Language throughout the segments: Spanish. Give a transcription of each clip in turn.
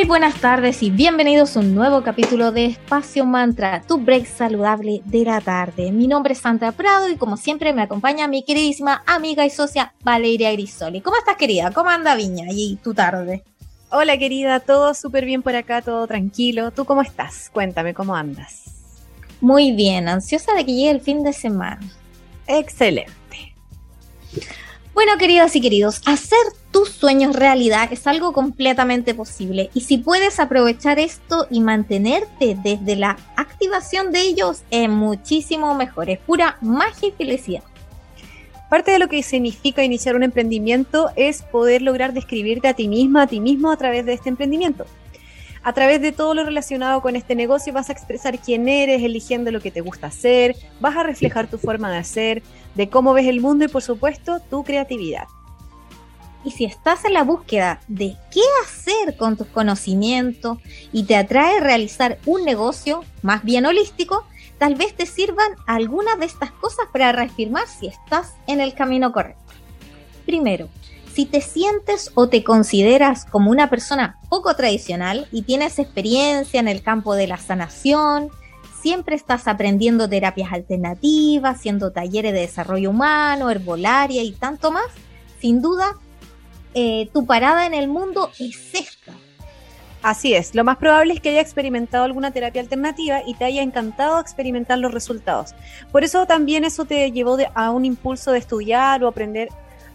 Muy buenas tardes y bienvenidos a un nuevo capítulo de Espacio Mantra, tu break saludable de la tarde. Mi nombre es Sandra Prado y como siempre me acompaña mi queridísima amiga y socia Valeria Grisoli. ¿Cómo estás querida? ¿Cómo anda Viña y tu tarde? Hola querida, todo súper bien por acá, todo tranquilo. ¿Tú cómo estás? Cuéntame cómo andas. Muy bien, ansiosa de que llegue el fin de semana. Excelente. Bueno, queridas y queridos, hacer tus sueños realidad es algo completamente posible y si puedes aprovechar esto y mantenerte desde la activación de ellos es muchísimo mejor, es pura magia y felicidad. Parte de lo que significa iniciar un emprendimiento es poder lograr describirte a ti misma, a ti mismo a través de este emprendimiento. A través de todo lo relacionado con este negocio vas a expresar quién eres, eligiendo lo que te gusta hacer, vas a reflejar tu forma de hacer, de cómo ves el mundo y por supuesto tu creatividad. Y si estás en la búsqueda de qué hacer con tus conocimientos y te atrae realizar un negocio más bien holístico, tal vez te sirvan algunas de estas cosas para reafirmar si estás en el camino correcto. Primero, si te sientes o te consideras como una persona poco tradicional y tienes experiencia en el campo de la sanación, siempre estás aprendiendo terapias alternativas, haciendo talleres de desarrollo humano, herbolaria y tanto más, sin duda eh, tu parada en el mundo es esta. Así es, lo más probable es que haya experimentado alguna terapia alternativa y te haya encantado experimentar los resultados. Por eso también eso te llevó a un impulso de estudiar o aprender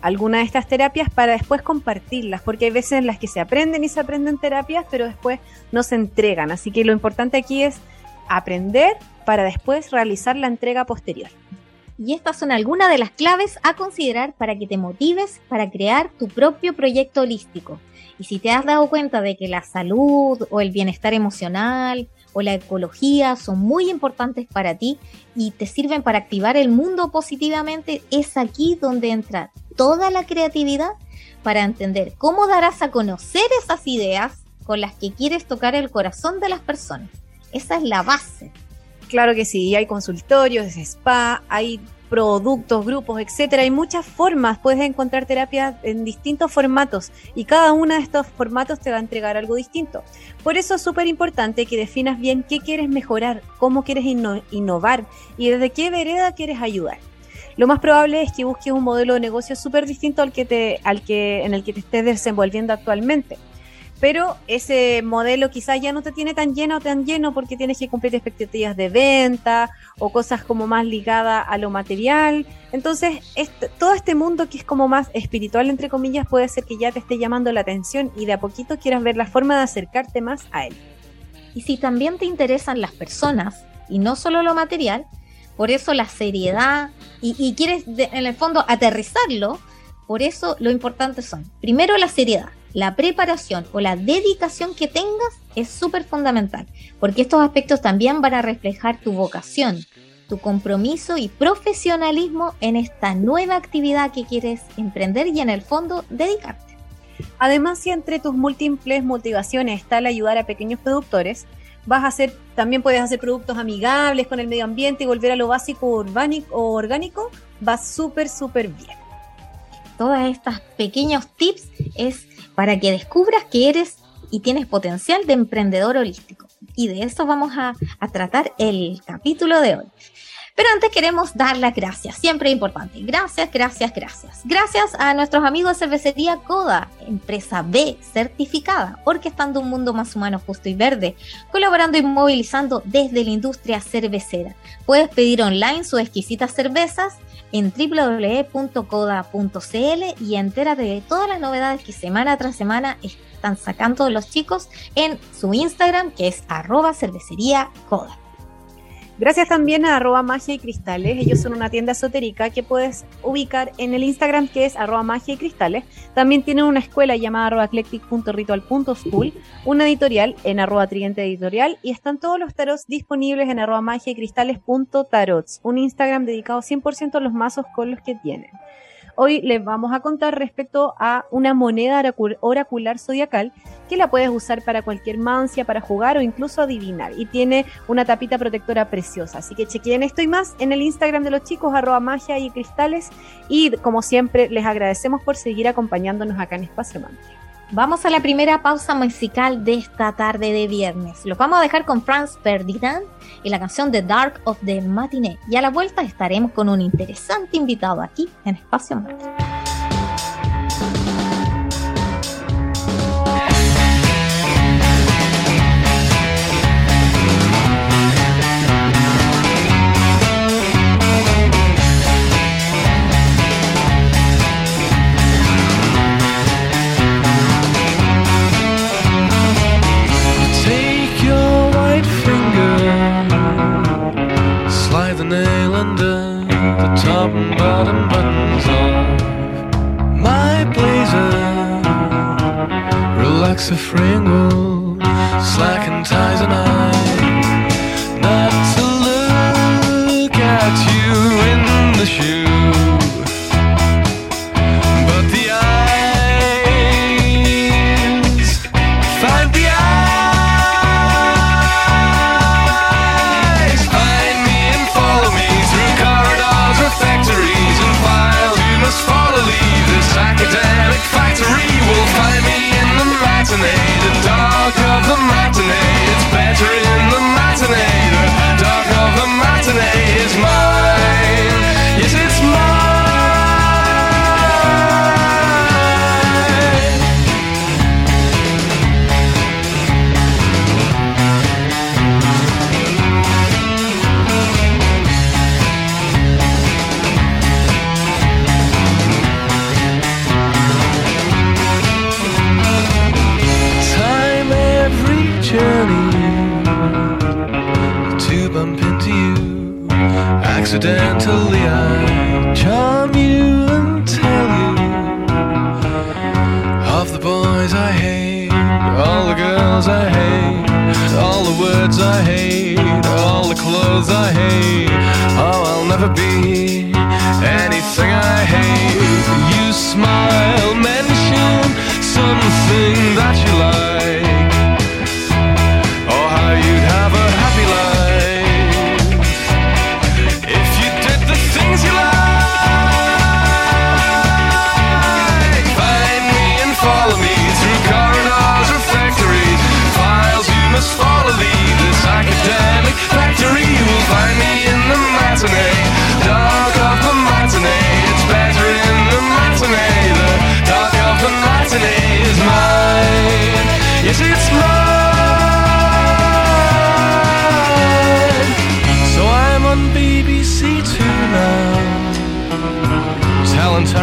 alguna de estas terapias para después compartirlas, porque hay veces en las que se aprenden y se aprenden terapias, pero después no se entregan. Así que lo importante aquí es aprender para después realizar la entrega posterior. Y estas son algunas de las claves a considerar para que te motives para crear tu propio proyecto holístico. Y si te has dado cuenta de que la salud o el bienestar emocional o la ecología son muy importantes para ti y te sirven para activar el mundo positivamente, es aquí donde entra toda la creatividad para entender cómo darás a conocer esas ideas con las que quieres tocar el corazón de las personas. Esa es la base. Claro que sí, hay consultorios, spa, hay productos, grupos, etcétera. Hay muchas formas, puedes encontrar terapias en distintos formatos y cada uno de estos formatos te va a entregar algo distinto. Por eso es súper importante que definas bien qué quieres mejorar, cómo quieres innovar y desde qué vereda quieres ayudar. Lo más probable es que busques un modelo de negocio súper distinto al que te, al que, en el que te estés desenvolviendo actualmente pero ese modelo quizás ya no te tiene tan lleno o tan lleno porque tienes que cumplir expectativas de venta o cosas como más ligadas a lo material. Entonces, todo este mundo que es como más espiritual, entre comillas, puede ser que ya te esté llamando la atención y de a poquito quieras ver la forma de acercarte más a él. Y si también te interesan las personas y no solo lo material, por eso la seriedad y, quieres en el fondo aterrizarlo, por eso lo importante son, primero la seriedad, la preparación o la dedicación que tengas es súper fundamental, porque estos aspectos también van a reflejar tu vocación, tu compromiso y profesionalismo en esta nueva actividad que quieres emprender y en el fondo dedicarte. Además, si entre tus múltiples motivaciones está el ayudar a pequeños productores, vas a hacer, también puedes hacer productos amigables con el medio ambiente y volver a lo básico o orgánico, va súper, súper bien. Todos estos pequeños tips es para que descubras que eres y tienes potencial de emprendedor holístico. Y de eso vamos a, tratar el capítulo de hoy. Pero antes queremos dar las gracias, siempre importante. Gracias, gracias, gracias. Gracias a nuestros amigos de Cervecería Coda, empresa B certificada, orquestando un mundo más humano, justo y verde, colaborando y movilizando desde la industria cervecera. Puedes pedir online sus exquisitas cervezas en www.coda.cl y entérate de todas las novedades que semana tras semana están sacando los chicos en su Instagram, que es arroba cervecería coda. Gracias también a arroba magia y cristales. Ellos son una tienda esotérica que puedes ubicar en el Instagram que es arroba magia y cristales. También tienen una escuela llamada arroba eclectic.ritual.school, una editorial en arroba tridente editorial y están todos los tarots disponibles en arroba magia y cristales.tarots, un Instagram dedicado 100% a los mazos con los que tienen. Hoy les vamos a contar respecto a una moneda oracular zodiacal que la puedes usar para cualquier mancia, para jugar o incluso adivinar. Y tiene una tapita protectora preciosa. Así que chequen esto y más en el Instagram de los chicos, arroba magia y cristales. Y como siempre, les agradecemos por seguir acompañándonos acá en Espacio Mantra. Vamos a la primera pausa musical de esta tarde de viernes. Los vamos a dejar con Franz Ferdinand y la canción The Dark of the Matinee. Y a la vuelta estaremos con un interesante invitado aquí en Espacio Mantra. Relax the all the girls I hate, all the words I hate, all the clothes I hate. Oh, I'll never be anything I hate. You smile, mention something that you like.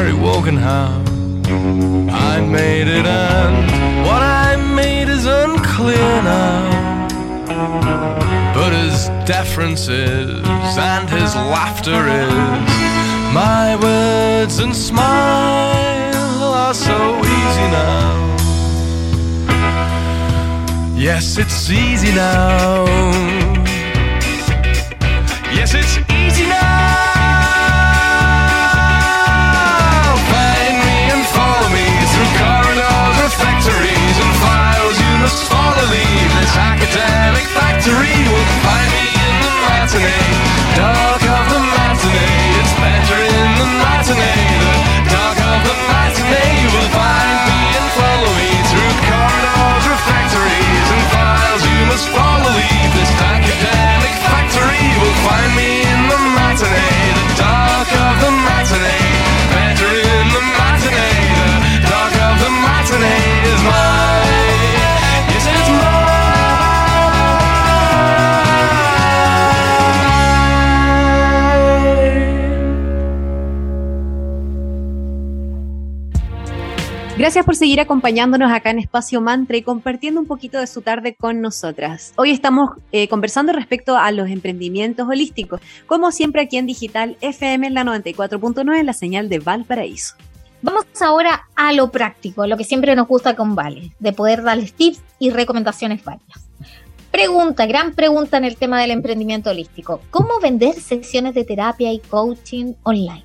Terry Woganhow. I made it, and what I made is unclear now. But his deference is, and his laughter is, my words and smile are so easy now. Yes, it's easy now. Gracias por seguir acompañándonos acá en Espacio Mantra y compartiendo un poquito de su tarde con nosotras. Hoy estamos eh, conversando respecto a los emprendimientos holísticos, como siempre aquí en Digital FM en la 94.9 en la señal de Valparaíso. Vamos ahora a lo práctico, lo que siempre nos gusta con Vale, de poder darles tips y recomendaciones varias. Pregunta, gran pregunta en el tema del emprendimiento holístico. ¿Cómo vender sesiones de terapia y coaching online?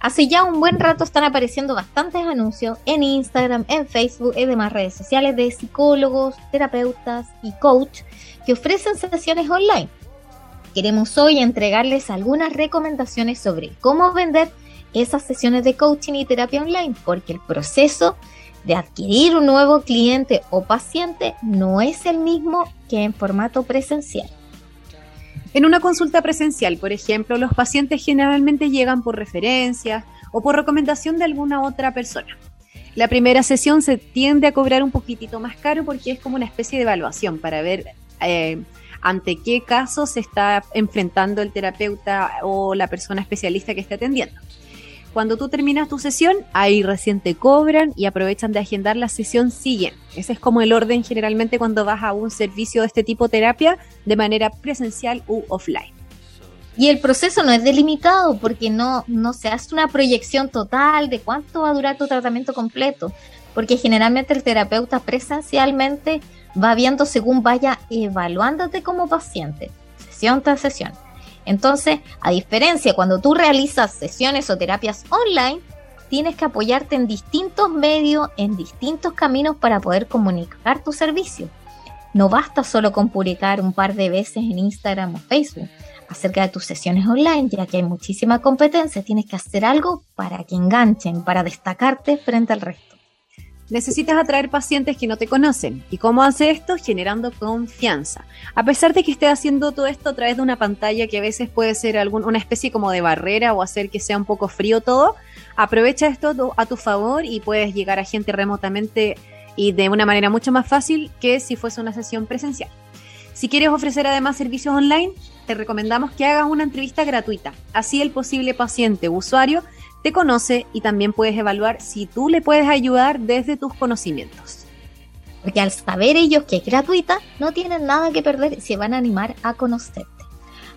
Hace ya un buen rato están apareciendo bastantes anuncios en Instagram, en Facebook y demás redes sociales de psicólogos, terapeutas y coach que ofrecen sesiones online. Queremos hoy entregarles algunas recomendaciones sobre cómo vender esas sesiones de coaching y terapia online, porque el proceso de adquirir un nuevo cliente o paciente no es el mismo que en formato presencial. En una consulta presencial, por ejemplo, los pacientes generalmente llegan por referencias o por recomendación de alguna otra persona. La primera sesión se tiende a cobrar un poquitito más caro porque es como una especie de evaluación para ver eh, ante qué caso se está enfrentando el terapeuta o la persona especialista que está atendiendo. Cuando tú terminas tu sesión, ahí recién te cobran y aprovechan de agendar la sesión siguiente. Ese es como el orden generalmente cuando vas a un servicio de este tipo de terapia de manera presencial u offline. Y el proceso no es delimitado porque no, no se hace una proyección total de cuánto va a durar tu tratamiento completo, porque generalmente el terapeuta presencialmente va viendo según vaya evaluándote como paciente, sesión tras sesión. Entonces, a diferencia, cuando tú realizas sesiones o terapias online, tienes que apoyarte en distintos medios, en distintos caminos para poder comunicar tu servicio. No basta solo con publicar un par de veces en Instagram o Facebook acerca de tus sesiones online, ya que hay muchísima competencia, tienes que hacer algo para que enganchen, para destacarte frente al resto. Necesitas atraer pacientes que no te conocen. ¿Y cómo hace esto? Generando confianza. A pesar de que estés haciendo todo esto a través de una pantalla que a veces puede ser algún, una especie como de barrera o hacer que sea un poco frío todo, aprovecha esto a tu favor y puedes llegar a gente remotamente y de una manera mucho más fácil que si fuese una sesión presencial. Si quieres ofrecer además servicios online, te recomendamos que hagas una entrevista gratuita. Así el posible paciente o usuario te conoce y también puedes evaluar si tú le puedes ayudar desde tus conocimientos. Porque al saber ellos que es gratuita, no tienen nada que perder se van a animar a conocerte.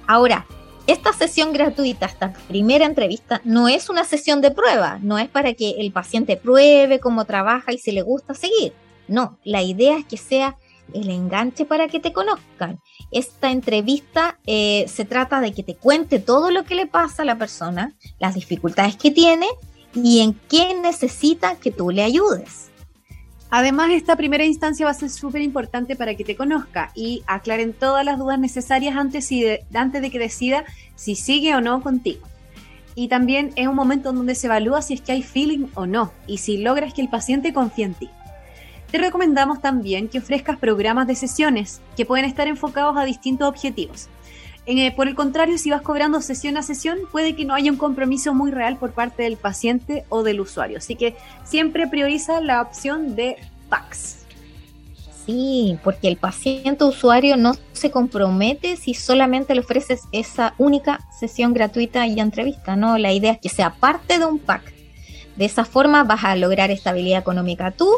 Ahora, esta sesión gratuita, esta primera entrevista, no es una sesión de prueba, no es para que el paciente pruebe cómo trabaja y si le gusta seguir. No, la idea es que sea el enganche para que te conozcan. Esta entrevista eh, se trata de que te cuente todo lo que le pasa a la persona, las dificultades que tiene y en qué necesita que tú le ayudes. Además, esta primera instancia va a ser súper importante para que te conozca y aclaren todas las dudas necesarias antes, de, antes de que decida si sigue o no contigo. Y también es un momento donde se evalúa si es que hay feeling o no y si logras que el paciente confíe en ti. Te recomendamos también que ofrezcas programas de sesiones que pueden estar enfocados a distintos objetivos. Eh, por el contrario, si vas cobrando sesión a sesión, puede que no haya un compromiso muy real por parte del paciente o del usuario. Así que siempre prioriza la opción de packs. Sí, porque el paciente usuario no se compromete si solamente le ofreces esa única sesión gratuita y entrevista, ¿no? La idea es que sea parte de un pack. De esa forma vas a lograr estabilidad económica tú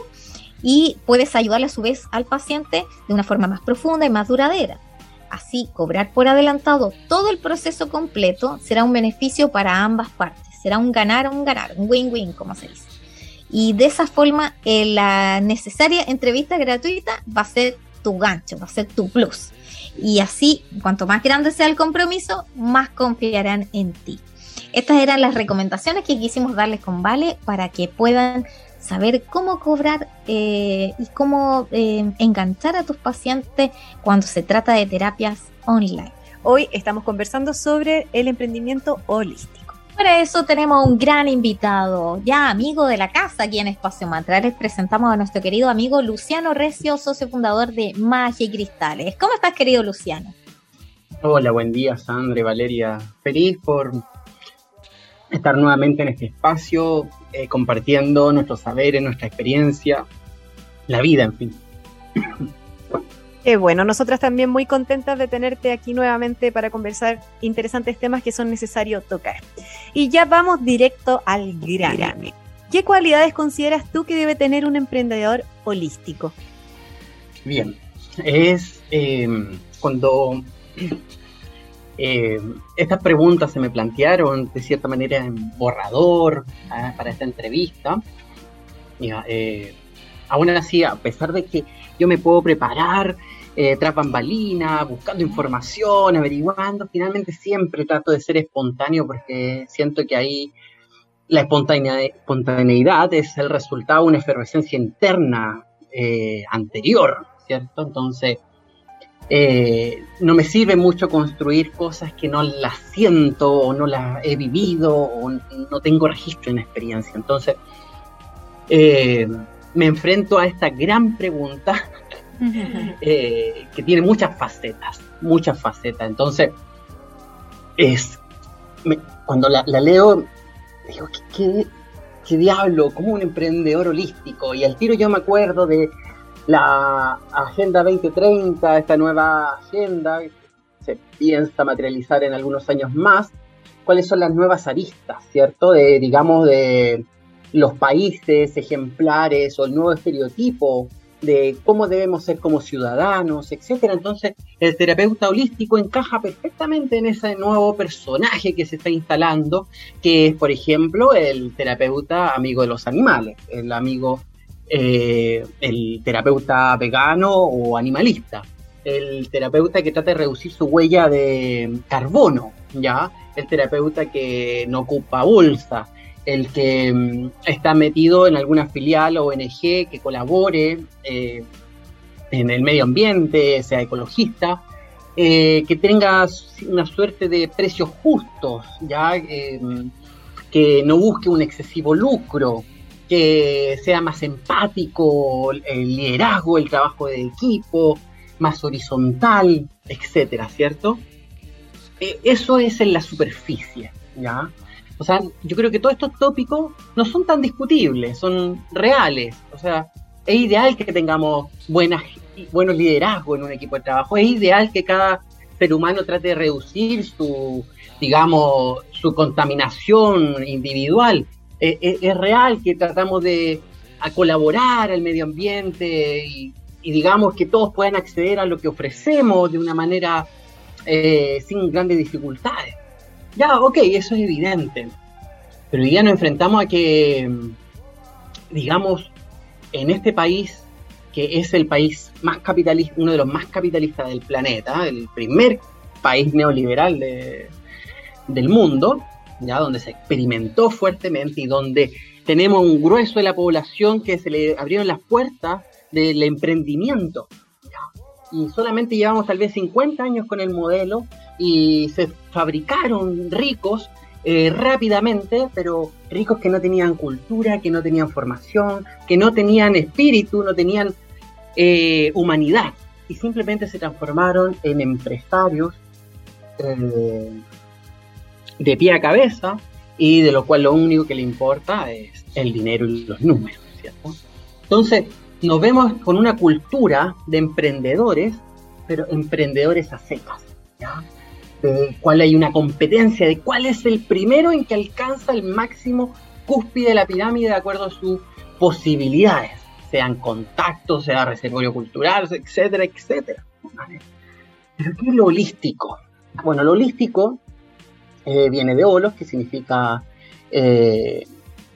y puedes ayudarle a su vez al paciente de una forma más profunda y más duradera. Así, cobrar por adelantado todo el proceso completo será un beneficio para ambas partes, será un ganar, un ganar, un win-win, como se dice. Y de esa forma, eh, la necesaria entrevista gratuita va a ser tu gancho, va a ser tu plus. Y así, cuanto más grande sea el compromiso, más confiarán en ti. Estas eran las recomendaciones que quisimos darles con Vale para que puedan saber cómo cobrar eh, y cómo eh, enganchar a tus pacientes cuando se trata de terapias online. Hoy estamos conversando sobre el emprendimiento holístico. Para eso tenemos un gran invitado, ya amigo de la casa aquí en Espacio Mantra. Les presentamos a nuestro querido amigo Luciano Recio, socio fundador de Magia y Cristales. ¿Cómo estás, querido Luciano? Hola, buen día, Sandra y Valeria. Feliz por estar nuevamente en este espacio, eh, compartiendo nuestros saberes, nuestra experiencia, la vida, en fin. Qué bueno, nosotras también muy contentas de tenerte aquí nuevamente para conversar interesantes temas que son necesarios tocar. Y ya vamos directo al grano. ¿Qué cualidades consideras tú que debe tener un emprendedor holístico? Bien, es eh, cuando eh, estas preguntas se me plantearon de cierta manera en borrador ¿ah? para esta entrevista. Eh, aún así, a pesar de que yo me puedo preparar eh, tras bambalina, buscando información, averiguando, finalmente siempre trato de ser espontáneo porque siento que ahí la espontaneidad, espontaneidad es el resultado de una efervescencia interna eh, anterior, ¿cierto? Entonces, eh, no me sirve mucho construir cosas que no las siento o no las he vivido o no tengo registro en experiencia. Entonces, eh, me enfrento a esta gran pregunta eh, que tiene muchas facetas, muchas facetas. Entonces, es cuando la, leo, digo, ¿qué, qué, diablo? ¿Cómo un emprendedor holístico? Y al tiro yo me acuerdo de la Agenda 2030, esta nueva agenda, se piensa materializar en algunos años más, cuáles son las nuevas aristas, ¿cierto? De, digamos, de los países ejemplares o el nuevo estereotipo de cómo debemos ser como ciudadanos, etcétera. Entonces, el terapeuta holístico encaja perfectamente en ese nuevo personaje que se está instalando, que es, por ejemplo, el terapeuta amigo de los animales, el amigo eh, el terapeuta vegano o animalista, el terapeuta que trata de reducir su huella de carbono, ¿ya? El terapeuta que no ocupa bolsa, el que mm, está metido en alguna filial o ONG que colabore eh, en el medio ambiente, sea ecologista, eh, que tenga una suerte de precios justos, ¿ya? que no busque un excesivo lucro, que sea más empático, el liderazgo, el trabajo de equipo, más horizontal, etcétera, ¿cierto? Eh, eso es en la superficie, ¿ya? O sea, yo creo que todos estos tópicos no son tan discutibles, son reales. O sea, es ideal que tengamos buenos liderazgos en un equipo de trabajo, es ideal que cada ser humano trate de reducir su, digamos, su contaminación individual, eh, eh, es real que tratamos de colaborar al medio ambiente y, digamos que todos puedan acceder a lo que ofrecemos de una manera eh, sin grandes dificultades. Ya, ok, eso es evidente. Pero hoy día nos enfrentamos a que, digamos, en este país, que es el país más capitalista, uno de los más capitalistas del planeta, el primer país neoliberal del mundo, ¿ya? donde se experimentó fuertemente y donde tenemos un grueso de la población que se le abrieron las puertas del emprendimiento. Y solamente llevamos tal vez 50 años con el modelo y se fabricaron ricos eh, rápidamente, pero ricos que no tenían cultura, que no tenían formación, que no tenían espíritu, no tenían eh, humanidad. Y simplemente se transformaron en empresarios eh, de pie a cabeza y de lo cual lo único que le importa es el dinero y los números, ¿cierto? Entonces, nos vemos con una cultura de emprendedores, pero emprendedores a secas, ¿ya? De cuál hay una competencia de cuál es el primero en que alcanza el máximo cúspide de la pirámide de acuerdo a sus posibilidades, sean contactos, sea reservorio cultural, etcétera, etcétera. Pero ¿qué es lo holístico? Bueno, lo holístico eh, viene de holos, que significa eh,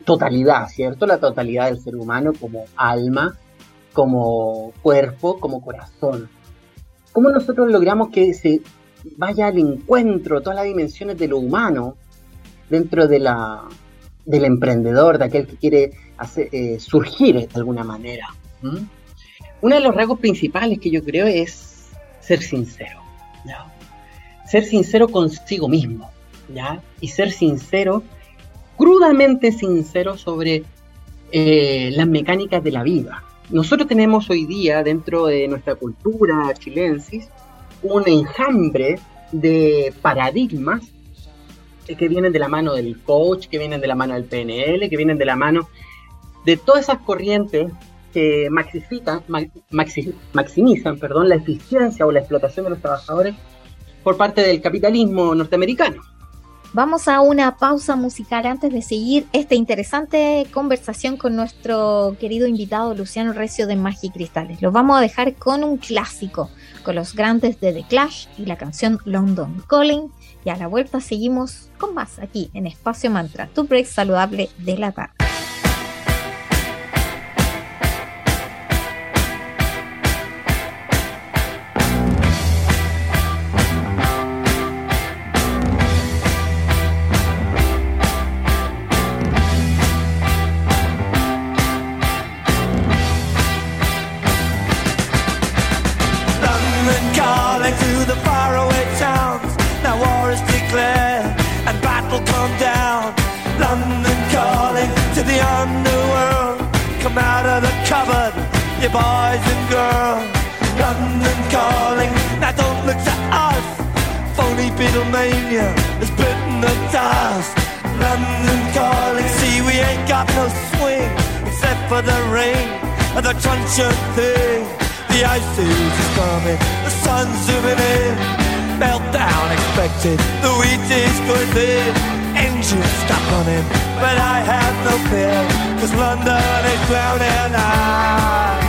totalidad, ¿cierto? La totalidad del ser humano como alma, como cuerpo, como corazón. ¿Cómo nosotros logramos que se vaya al encuentro todas las dimensiones de lo humano dentro de la, del emprendedor, de aquel que quiere hacer, eh, surgir de alguna manera? Uno de los rasgos principales que yo creo es ser sincero. Ser sincero consigo mismo. Y ser sincero, crudamente sincero sobre eh, las mecánicas de la vida. Nosotros tenemos hoy día dentro de nuestra cultura chilensis un enjambre de paradigmas que vienen de la mano del coach, que vienen de la mano del PNL, que vienen de la mano de todas esas corrientes que maxifican, maximizan perdón, la eficiencia o la explotación de los trabajadores por parte del capitalismo norteamericano. Vamos a una pausa musical antes de seguir esta interesante conversación con nuestro querido invitado Luciano Recio de Magia y Cristales. Los vamos a dejar con un clásico, con los grandes de The Clash y la canción London Calling. Y a la vuelta seguimos con más aquí en Espacio Mantra, tu break saludable de la tarde. Boys and girls. London calling, now don't look to us. Phony Beatlemania has bitten the dust. London calling, see we ain't got no swing except for the rain and the truncheon thing. The ice age is coming, the sun's zooming in. Meltdown expected, the wheat is going thin. Engines stop running, but I have no fear, cause London is drowning. I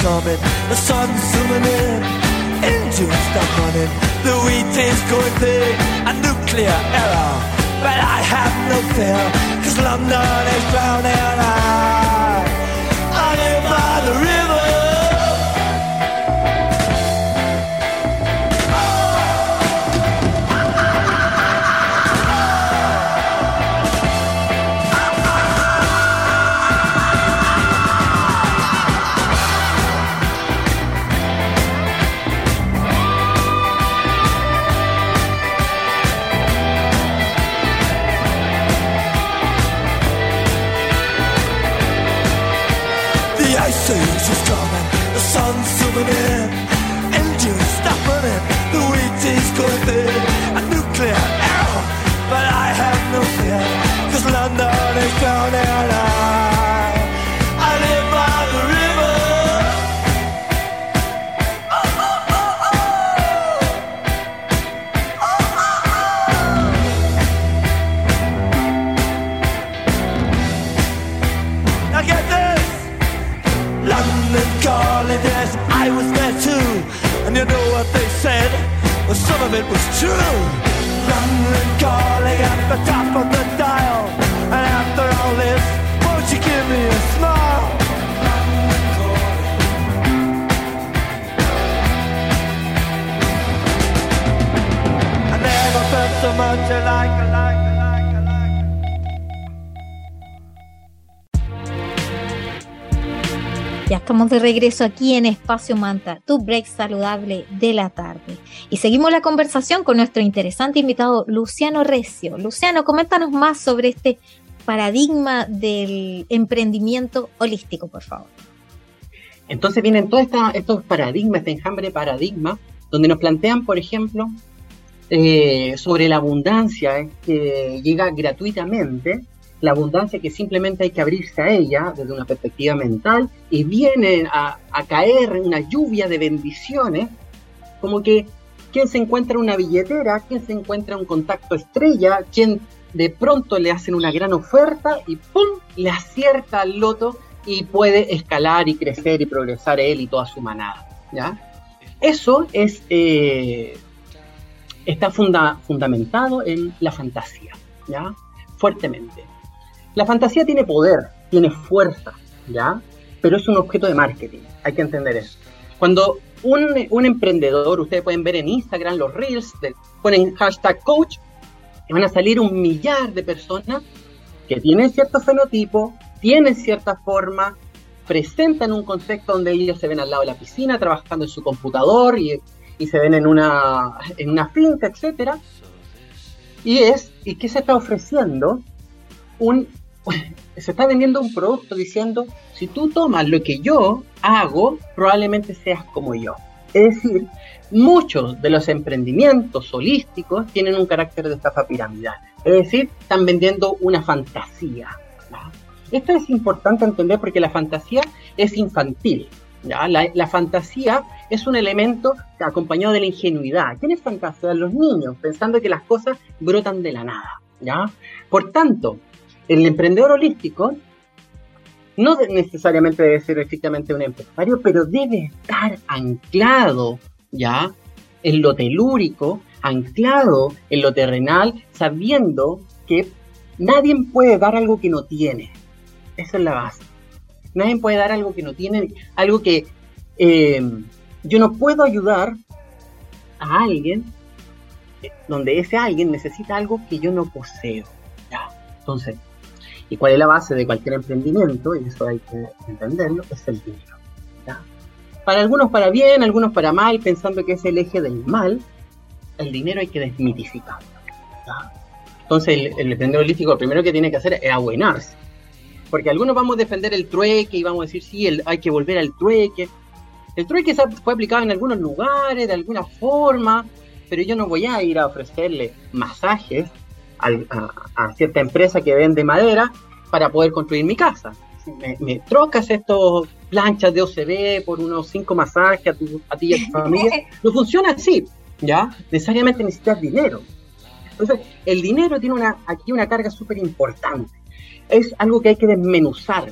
coming, the sun's zooming in, engines stop running, the wheat is going big, a nuclear error. But I have no fear, cause London is drowning. I, I live by the river. Regreso aquí en Espacio Manta, tu break saludable de la tarde. Y seguimos la conversación con nuestro interesante invitado Luciano Recio. Luciano, coméntanos más sobre este paradigma del emprendimiento holístico, por favor. Entonces vienen todos estos paradigmas, este enjambre de paradigmas, donde nos plantean, por ejemplo, eh, sobre la abundancia eh, que llega gratuitamente, la abundancia que simplemente hay que abrirse a ella desde una perspectiva mental y viene a, caer una lluvia de bendiciones, como que quien se encuentra una billetera, quien se encuentra un contacto estrella, quien de pronto le hacen una gran oferta y ¡pum! le acierta al loto y puede escalar y crecer y progresar él y toda su manada. ¿ya? Eso es, eh, está funda- fundamentado en la fantasía, ¿ya? fuertemente. La fantasía tiene poder, tiene fuerza, ¿ya? pero es un objeto de marketing, hay que entender eso. Cuando un, un emprendedor, ustedes pueden ver en Instagram los reels, ponen hashtag coach, y van a salir un millar de personas que tienen cierto fenotipo, tienen cierta forma, presentan un contexto donde ellos se ven al lado de la piscina trabajando en su computador y, y se ven en una, en una finca, etcétera. Y es, ¿y qué se está ofreciendo? Un, se está vendiendo un producto diciendo, si tú tomas lo que yo hago, probablemente seas como yo. Es decir, muchos de los emprendimientos holísticos tienen un carácter de estafa piramidal. Es decir, están vendiendo una fantasía. Esto es importante entender porque la fantasía es infantil. La, fantasía es un elemento acompañado de la ingenuidad. ¿Quiénes fantasean? Los niños, pensando que las cosas brotan de la nada. Por tanto, el emprendedor holístico no necesariamente debe ser estrictamente un empresario, pero debe estar anclado ya en lo telúrico, anclado en lo terrenal, sabiendo que nadie puede dar algo que no tiene. Esa es la base. Nadie puede dar algo que no tiene, algo que eh, yo no puedo ayudar a alguien donde ese alguien necesita algo que yo no poseo. ¿ya? Entonces, ¿y cuál es la base de cualquier emprendimiento? Y eso hay que entenderlo, es el dinero. Para algunos para bien, algunos para mal, pensando que es el eje del mal, el dinero hay que desmitificarlo. Entonces, el, emprendedor holístico lo primero que tiene que hacer es abuenarse. Porque algunos vamos a defender el trueque y vamos a decir, sí, el- hay que volver al trueque. El trueque fue aplicado en algunos lugares, de alguna forma, pero yo no voy a ir a ofrecerle masajes al- a, a cierta empresa que vende madera para poder construir mi casa. Me trocas estos planchas de OCB por unos cinco masajes a, tu- a ti y a tu familia. No funciona así, ¿ya? Necesariamente necesitas dinero. Entonces, el dinero tiene una, aquí una carga súper importante. Es algo que hay que desmenuzar.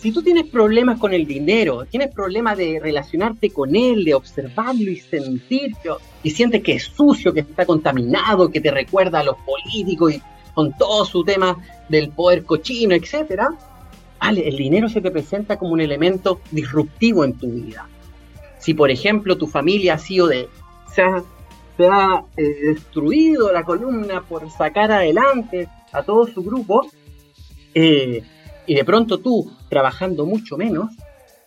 Si tú tienes problemas con el dinero, tienes problemas de relacionarte con él, de observarlo y sentirlo, y sientes que es sucio, que está contaminado, que te recuerda a los políticos y con todo su tema del poder cochino, etcétera, vale, el dinero se te presenta como un elemento disruptivo en tu vida. Si, por ejemplo, tu familia ha sido de. se ha, se ha, eh, destruido la columna por sacar adelante a todo su grupo, eh, y de pronto tú, trabajando mucho menos,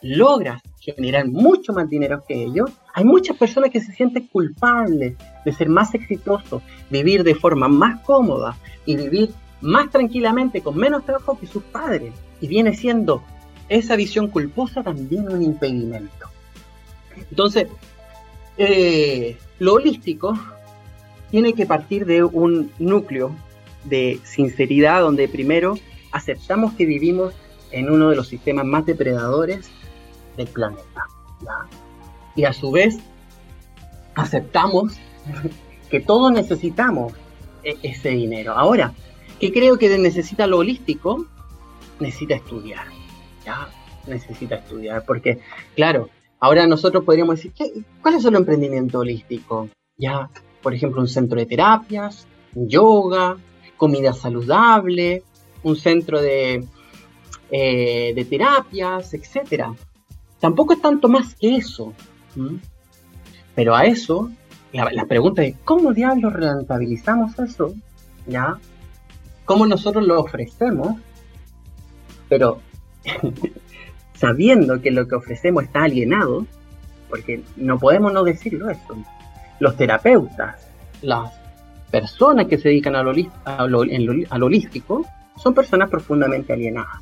logras generar mucho más dinero que ellos, hay muchas personas que se sienten culpables de ser más exitosos, vivir de forma más cómoda y vivir más tranquilamente con menos trabajo que sus padres. Y viene siendo esa visión culposa también un impedimento. Entonces, eh, lo holístico tiene que partir de un núcleo de sinceridad donde primero aceptamos que vivimos en uno de los sistemas más depredadores del planeta. Y a su vez aceptamos que todos necesitamos e- ese dinero. Ahora, ¿qué creo que necesita lo holístico? Necesita estudiar. ¿ya? Necesita estudiar. Porque, claro, ahora nosotros podríamos decir, ¿qué, ¿cuáles son los emprendimientos holísticos? Ya, por ejemplo, un centro de terapias, yoga, comida saludable, un centro de, eh, de terapias, etcétera. Tampoco es tanto más que eso. Pero a eso, la, la pregunta es, ¿cómo diablos rentabilizamos eso? ¿Ya? ¿Cómo nosotros lo ofrecemos? Pero sabiendo que lo que ofrecemos está alienado, porque no podemos no decirlo eso. Los terapeutas, las personas que se dedican a a lo- holístico, son personas profundamente alienadas.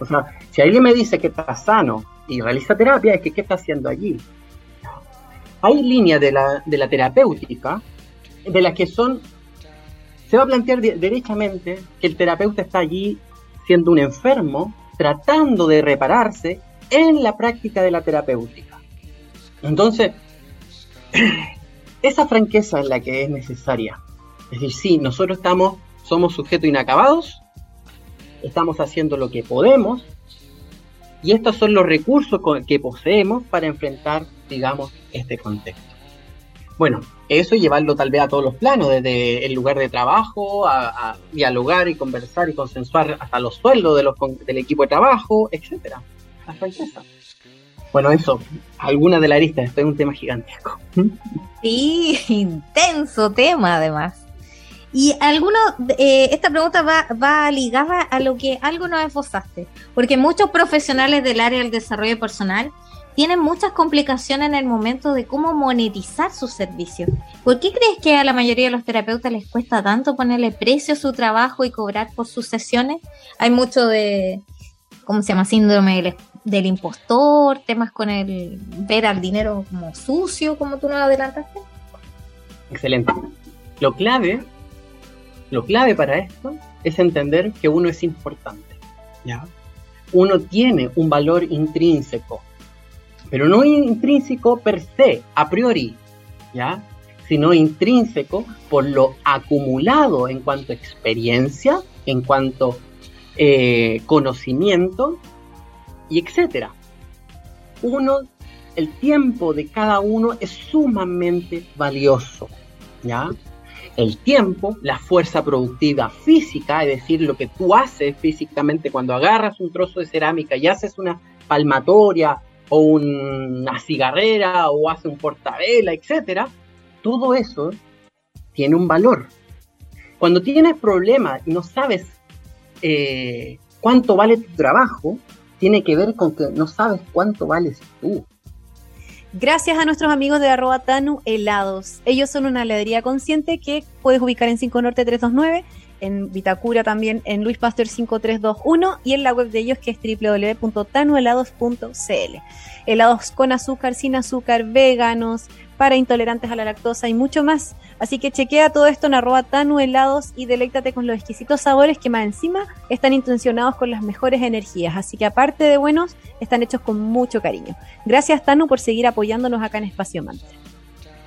O sea, si alguien me dice que está sano y realiza terapia, es que ¿qué está haciendo allí? Hay líneas de la, de la terapéutica de las que son, se va a plantear de- derechamente que el terapeuta está allí siendo un enfermo, tratando de repararse en la práctica de la terapéutica. Entonces, esa franqueza es la que es necesaria. Es decir, sí, nosotros estamos, somos sujetos inacabados, estamos haciendo lo que podemos, y estos son los recursos que poseemos para enfrentar, digamos, este contexto. Bueno, eso llevarlo tal vez a todos los planos, desde el lugar de trabajo, a, dialogar y conversar y consensuar hasta los sueldos de los, del equipo de trabajo, etcétera. La franqueza. Bueno, eso, alguna de la lista, esto es un tema gigantesco. Sí, intenso tema además. Y alguno, eh, esta pregunta va, va ligada a lo que algo nos esbozaste, porque muchos profesionales del área del desarrollo personal tienen muchas complicaciones en el momento de cómo monetizar sus servicios. ¿Por qué crees que a la mayoría de los terapeutas les cuesta tanto ponerle precio a su trabajo y cobrar por sus sesiones? Hay mucho de, ¿cómo se llama? Síndrome del, del impostor, temas con el ver al dinero como sucio, como tú nos adelantaste. Excelente. Lo clave, lo clave para esto es entender que uno es importante. ¿ya? Uno tiene un valor intrínseco, pero no intrínseco per se, a priori, ¿ya? sino intrínseco por lo acumulado en cuanto a experiencia, en cuanto eh, conocimiento y etcétera. Uno, el tiempo de cada uno es sumamente valioso, ¿ya? El tiempo, la fuerza productiva física, es decir, lo que tú haces físicamente cuando agarras un trozo de cerámica y haces una palmatoria o una cigarrera o haces un portabela, etcétera, todo eso tiene un valor. Cuando tienes problemas y no sabes eh, cuánto vale tu trabajo, tiene que ver con que no sabes cuánto vales tú. Gracias a nuestros amigos de arroba Tanu Helados. Ellos son una heladería consciente que puedes ubicar en 5 Norte 329, en Vitacura también, en Luis Pasteur 5321 y en la web de ellos que es www.tanuhelados.cl. Helados con azúcar, sin azúcar, veganos, para intolerantes a la lactosa y mucho más. Así que chequea todo esto en arroba Tanu Helados y deleítate con los exquisitos sabores que más encima están intencionados con las mejores energías. Así que aparte de buenos, están hechos con mucho cariño. Gracias Tanu por seguir apoyándonos acá en Espacio Mantra.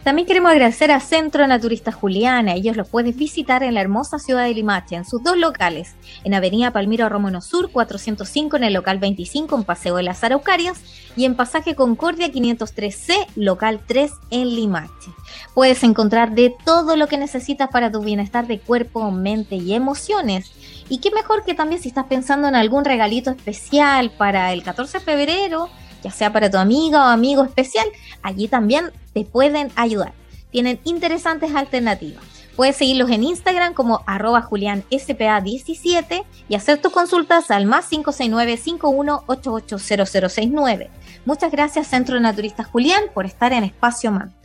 También queremos agradecer a Centro Naturista Juliana. Ellos los puedes visitar en la hermosa ciudad de Limache, en sus dos locales, en Avenida Palmiro Romano Sur 405 en el local 25 en Paseo de las Araucarias y en Pasaje Concordia 503C, local 3 en Limache. Puedes encontrar de todo lo que necesitas para tu bienestar de cuerpo, mente y emociones. Y qué mejor que también si estás pensando en algún regalito especial para el 14 de febrero, ya sea para tu amiga o amigo especial, allí también te pueden ayudar. Tienen interesantes alternativas. Puedes seguirlos en Instagram como arroba julianspa17 y hacer tus consultas al más 569-51880069. Muchas gracias Centro Naturistas Julián por estar en Espacio Mantra.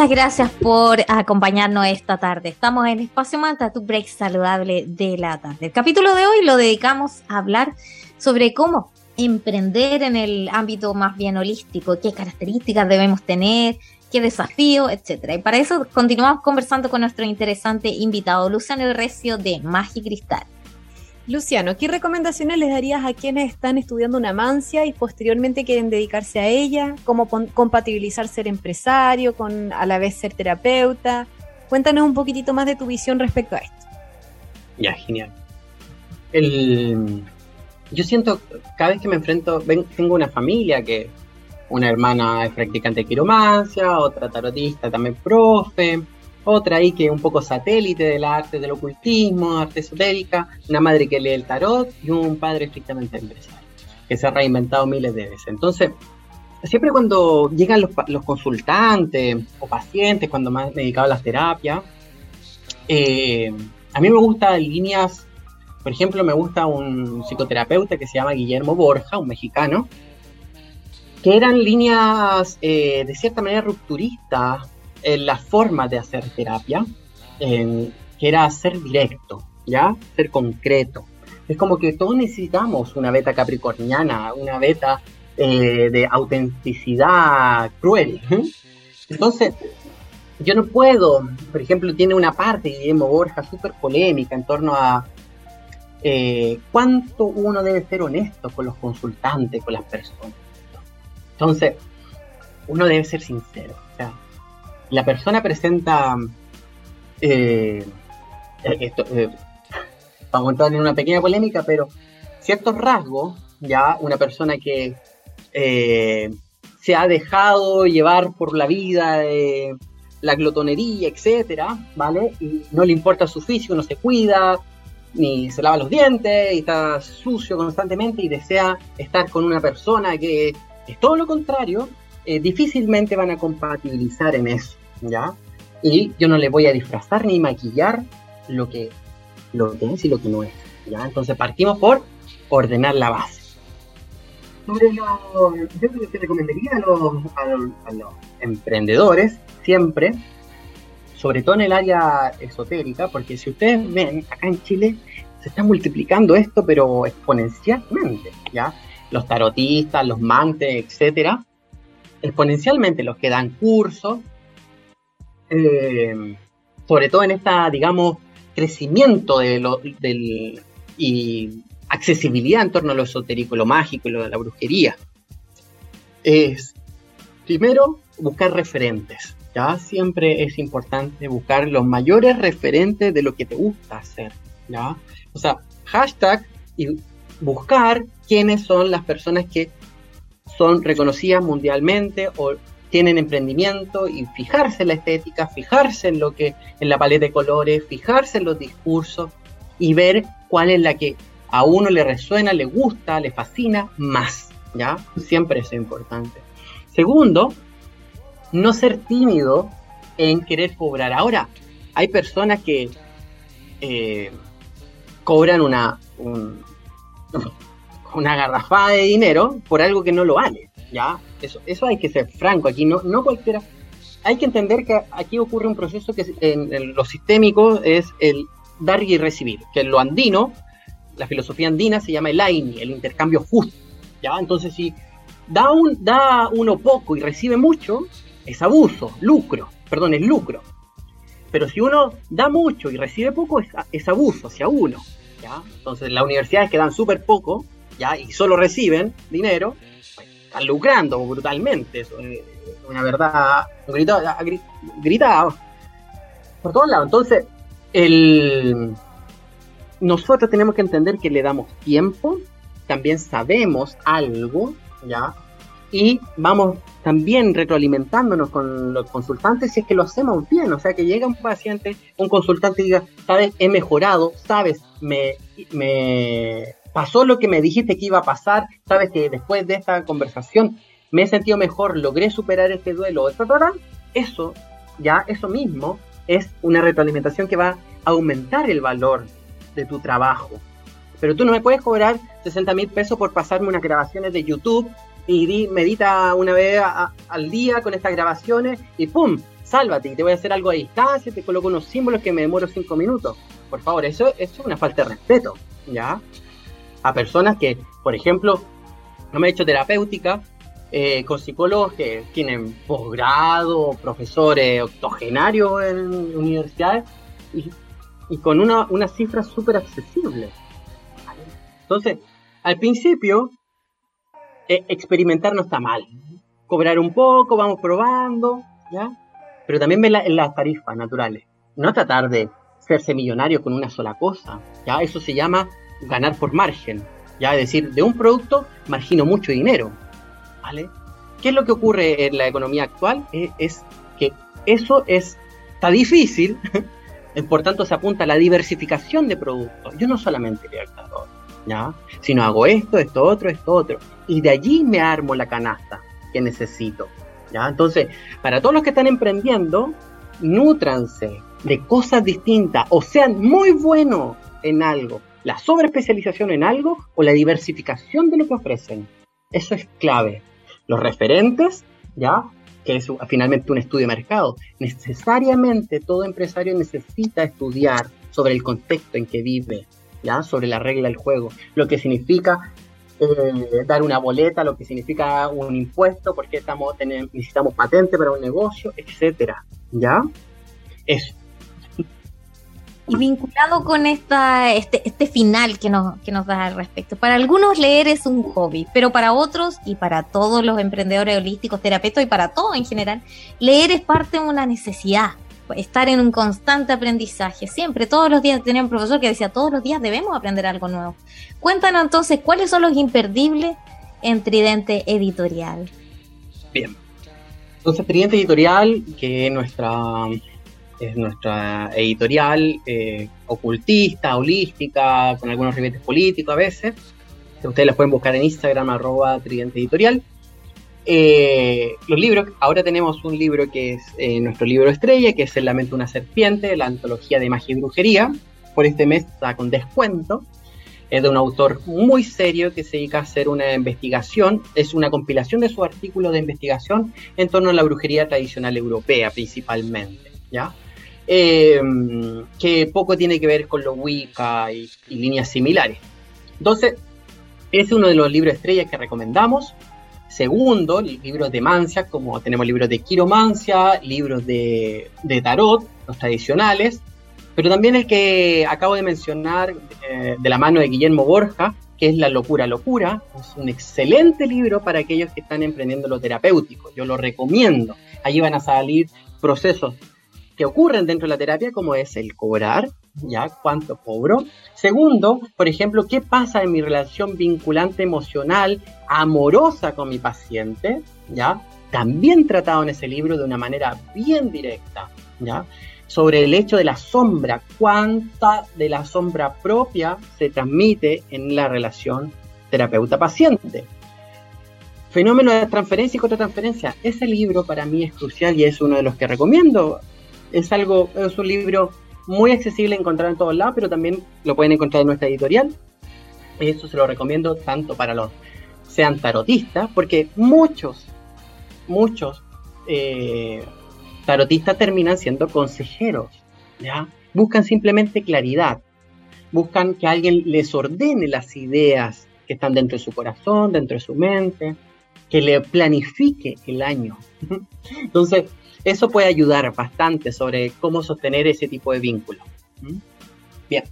Muchas gracias por acompañarnos esta tarde. Estamos en Espacio Manta, tu break saludable de la tarde. El capítulo de hoy lo dedicamos a hablar sobre cómo emprender en el ámbito más bien holístico, qué características debemos tener, qué desafíos, etcétera. Y para eso continuamos conversando con nuestro interesante invitado, Luciano Recio de Magia Cristal. Luciano, ¿qué recomendaciones les darías a quienes están estudiando una mancia y posteriormente quieren dedicarse a ella? ¿Cómo compatibilizar ser empresario con a la vez ser terapeuta? Cuéntanos un poquitito más de tu visión respecto a esto. Ya, genial. El, yo siento, cada vez que me enfrento, ven- tengo una familia que una hermana es practicante de quiromancia, otra tarotista, también profe, otra ahí que es un poco satélite del arte del ocultismo, arte esotérica, una madre que lee el tarot y un padre estrictamente empresario, que se ha reinventado miles de veces. Entonces, siempre cuando llegan los, los consultantes o pacientes, cuando me he dedicado a las terapias, eh, a mí me gustan líneas, por ejemplo, me gusta un psicoterapeuta que se llama Guillermo Borja, un mexicano, que eran líneas eh, de cierta manera rupturistas en la forma de hacer terapia, en- que era ser directo, ¿ya? Ser concreto. Es como que todos necesitamos una beta capricorniana, una beta eh, de autenticidad cruel. ¿eh? Entonces, yo no puedo, por ejemplo, tiene una parte Guillermo Borja súper polémica en torno a eh, cuánto uno debe ser honesto con los consultantes, con las personas. Entonces, uno debe ser sincero. O sea, la persona presenta, eh, eh, eh, vamos a entrar en una pequeña polémica, pero ciertos rasgos, ya una persona que se ha dejado llevar por la vida, la glotonería, etcétera, ¿vale? Y no le importa su físico, no se cuida, ni se lava los dientes, y está sucio constantemente y desea estar con una persona que es todo lo contrario, difícilmente van a compatibilizar en eso, ¿ya? Y yo no le voy a disfrazar ni maquillar lo que, lo es y lo que no es, ¿ya? Entonces partimos por ordenar la base. Sobre lo, yo que recomendaría a los, a los- a los emprendedores siempre, sobre todo en el área esotérica, porque si ustedes ven, acá en Chile se está multiplicando esto, pero exponencialmente, ¿ya? Los tarotistas, los mantes, etcétera, exponencialmente los que dan cursos, eh, sobre todo en esta, digamos, crecimiento de lo, del, y accesibilidad en torno a lo esotérico, lo mágico y lo de la brujería. Es, primero, buscar referentes. ¿ya? Siempre es importante buscar los mayores referentes de lo que te gusta hacer. ¿ya? O sea, hashtag y buscar quiénes son las personas que son reconocidas mundialmente o tienen emprendimiento y fijarse en la estética, fijarse en lo que, en la paleta de colores, fijarse en los discursos y ver cuál es la que a uno le resuena, le gusta, le fascina más, ¿ya? Siempre eso es importante. Segundo, no ser tímido en querer cobrar. Ahora, hay personas que eh, cobran una, un- una garrafada de dinero por algo que no lo vale, ¿ya? Eso, eso hay que ser franco, aquí no, no cualquiera... Hay que entender que aquí ocurre un proceso que en, en lo sistémico es el dar y recibir, que en lo andino, la filosofía andina se llama el AINI, el intercambio justo, ¿ya? Entonces si da, un, da uno poco y recibe mucho, es abuso, lucro, perdón, es lucro. Pero si uno da mucho y recibe poco, es, es abuso hacia uno, ¿ya? Entonces las universidades que dan súper poco, ¿ya? Y solo reciben dinero, están lucrando brutalmente, eso es una verdad gritada, gri- gritada por todos lados. Entonces, el, nosotros tenemos que entender que le damos tiempo, también sabemos algo, ¿ya? Y vamos también retroalimentándonos con los consultantes si es que lo hacemos bien. O sea, que llega un paciente, un consultante y diga, sabes, he mejorado, sabes, me, me pasó lo que me dijiste que iba a pasar, sabes que después de esta conversación me he sentido mejor, logré superar este duelo, ta, ta, ta". eso, ya, eso mismo es una retroalimentación que va a aumentar el valor de tu trabajo. Pero tú no me puedes cobrar 60 mil pesos por pasarme unas grabaciones de YouTube y di- medita una vez al día con estas grabaciones y ¡pum! sálvate te voy a hacer algo a distancia, te coloco unos símbolos que me demoro cinco minutos. Por favor, eso, eso es una falta de respeto, ¿ya? A personas que, por ejemplo, no me he hecho terapéutica, eh, con psicólogos que tienen posgrado, profesores octogenarios en universidades y, con una, una cifra súper accesible. Entonces, al principio, eh, experimentar no está mal. Cobrar un poco, vamos probando, ¿ya? Pero también ver las tarifas naturales. No tratar de hacerse millonario con una sola cosa, ¿ya? Eso se llama ganar por margen, ¿ya? Es decir, de un producto margino mucho dinero, ¿vale? ¿Qué es lo que ocurre en la economía actual? Eh, es que eso es, está difícil, eh, por tanto se apunta a la diversificación de productos. Yo no solamente libertador, ¿ya? Sino hago esto, esto otro, esto otro. Y de allí me armo la canasta que necesito, ¿ya? Entonces, para todos los que están emprendiendo, nútranse de cosas distintas o sean muy buenos en algo. La sobreespecialización en algo o la diversificación de lo que ofrecen. Eso es clave. Los referentes, ¿ya? Que es finalmente un estudio de mercado. Necesariamente todo empresario necesita estudiar sobre el contexto en que vive, ¿ya? Sobre la regla del juego. Lo que significa eh, dar una boleta, lo que significa un impuesto, porque estamos, necesitamos patente para un negocio, etcétera, ¿ya? Eso. Y vinculado con esta, este, este final que nos, que nos da al respecto. Para algunos leer es un hobby, pero para otros y para todos los emprendedores holísticos, terapeutas y para todos en general, leer es parte de una necesidad. Estar en un constante aprendizaje. Siempre, todos los días tenía un profesor que decía, todos los días debemos aprender algo nuevo. Cuéntanos entonces, ¿cuáles son los imperdibles en Tridente Editorial? Bien. Entonces, Tridente Editorial, que es nuestra, es nuestra editorial eh, ocultista, holística, con algunos ribetes políticos a veces. Ustedes las pueden buscar en Instagram, arroba Tridente Editorial. Eh, los libros, ahora tenemos un libro que es eh, nuestro libro estrella, que es El lamento de una serpiente, la antología de magia y brujería. Por este mes está con descuento. Es de un autor muy serio que se dedica a hacer una investigación. Es una compilación de sus artículos de investigación en torno a la brujería tradicional europea, principalmente. ¿ya? Eh, que poco tiene que ver con lo Wicca y, líneas similares. Entonces, es uno de los libros estrellas que recomendamos. Segundo, libros de mancia, como tenemos libros de quiromancia, libros de, de tarot, los tradicionales, pero también el que acabo de mencionar eh, de la mano de Guillermo Borja, que es La locura, locura. Es un excelente libro para aquellos que están emprendiendo lo terapéutico. Yo lo recomiendo. Allí van a salir procesos que ocurren dentro de la terapia, como es el cobrar, ya cuánto cobro. Segundo, por ejemplo, qué pasa en mi relación vinculante emocional, amorosa con mi paciente, ya también tratado en ese libro de una manera bien directa, ya sobre el hecho de la sombra, cuánta de la sombra propia se transmite en la relación terapeuta-paciente. Fenómeno de transferencia y contratransferencia. Ese libro para mí es crucial y es uno de los que recomiendo. Es algo, es un libro muy accesible encontrar en todos lados, pero también lo pueden encontrar en nuestra editorial. Eso se lo recomiendo tanto para los sean tarotistas, porque muchos, muchos eh, tarotistas terminan siendo consejeros, ¿ya? Buscan simplemente claridad, buscan que alguien les ordene las ideas que están dentro de su corazón, dentro de su mente, que le planifique el año. Entonces, eso puede ayudar bastante sobre cómo sostener ese tipo de vínculo. ¿Mm? Bien.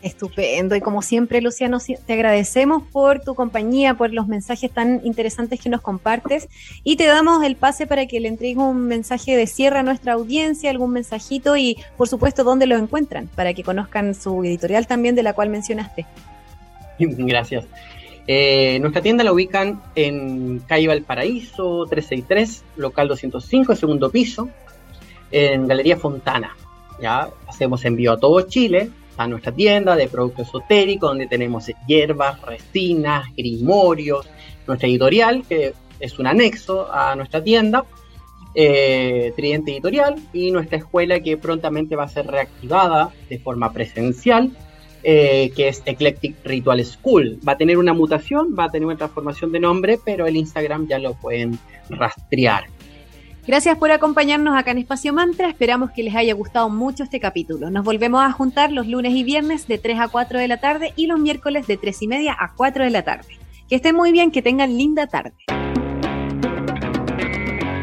Estupendo. Y como siempre, Luciano, te agradecemos por tu compañía, por los mensajes tan interesantes que nos compartes. Y te damos el pase para que le entregues un mensaje de cierre a nuestra audiencia, algún mensajito y, por supuesto, dónde lo encuentran, para que conozcan su editorial también, de la cual mencionaste. Gracias. Eh, nuestra tienda la ubican en calle Valparaíso 363, local 205, segundo piso, en Galería Fontana. Ya hacemos envío a todo Chile, a nuestra tienda de productos esotéricos, donde tenemos hierbas, resinas, grimorios, nuestra editorial, que es un anexo a nuestra tienda, eh, Tridente Editorial, y nuestra escuela que prontamente va a ser reactivada de forma presencial eh, que es Eclectic Ritual School. Va a tener una mutación, va a tener una transformación de nombre, pero el Instagram ya lo pueden rastrear. Gracias por acompañarnos acá en Espacio Mantra. Esperamos que les haya gustado mucho este capítulo. Nos volvemos a juntar los lunes y viernes de 3 a 4 de la tarde y los miércoles de 3 y media a 4 de la tarde. Que estén muy bien, que tengan linda tarde.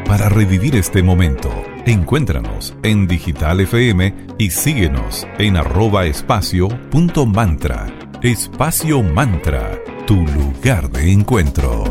Para revivir este momento, encuéntranos en Digital FM y síguenos en arroba espacio punto mantra. Espacio Mantra, tu lugar de encuentro.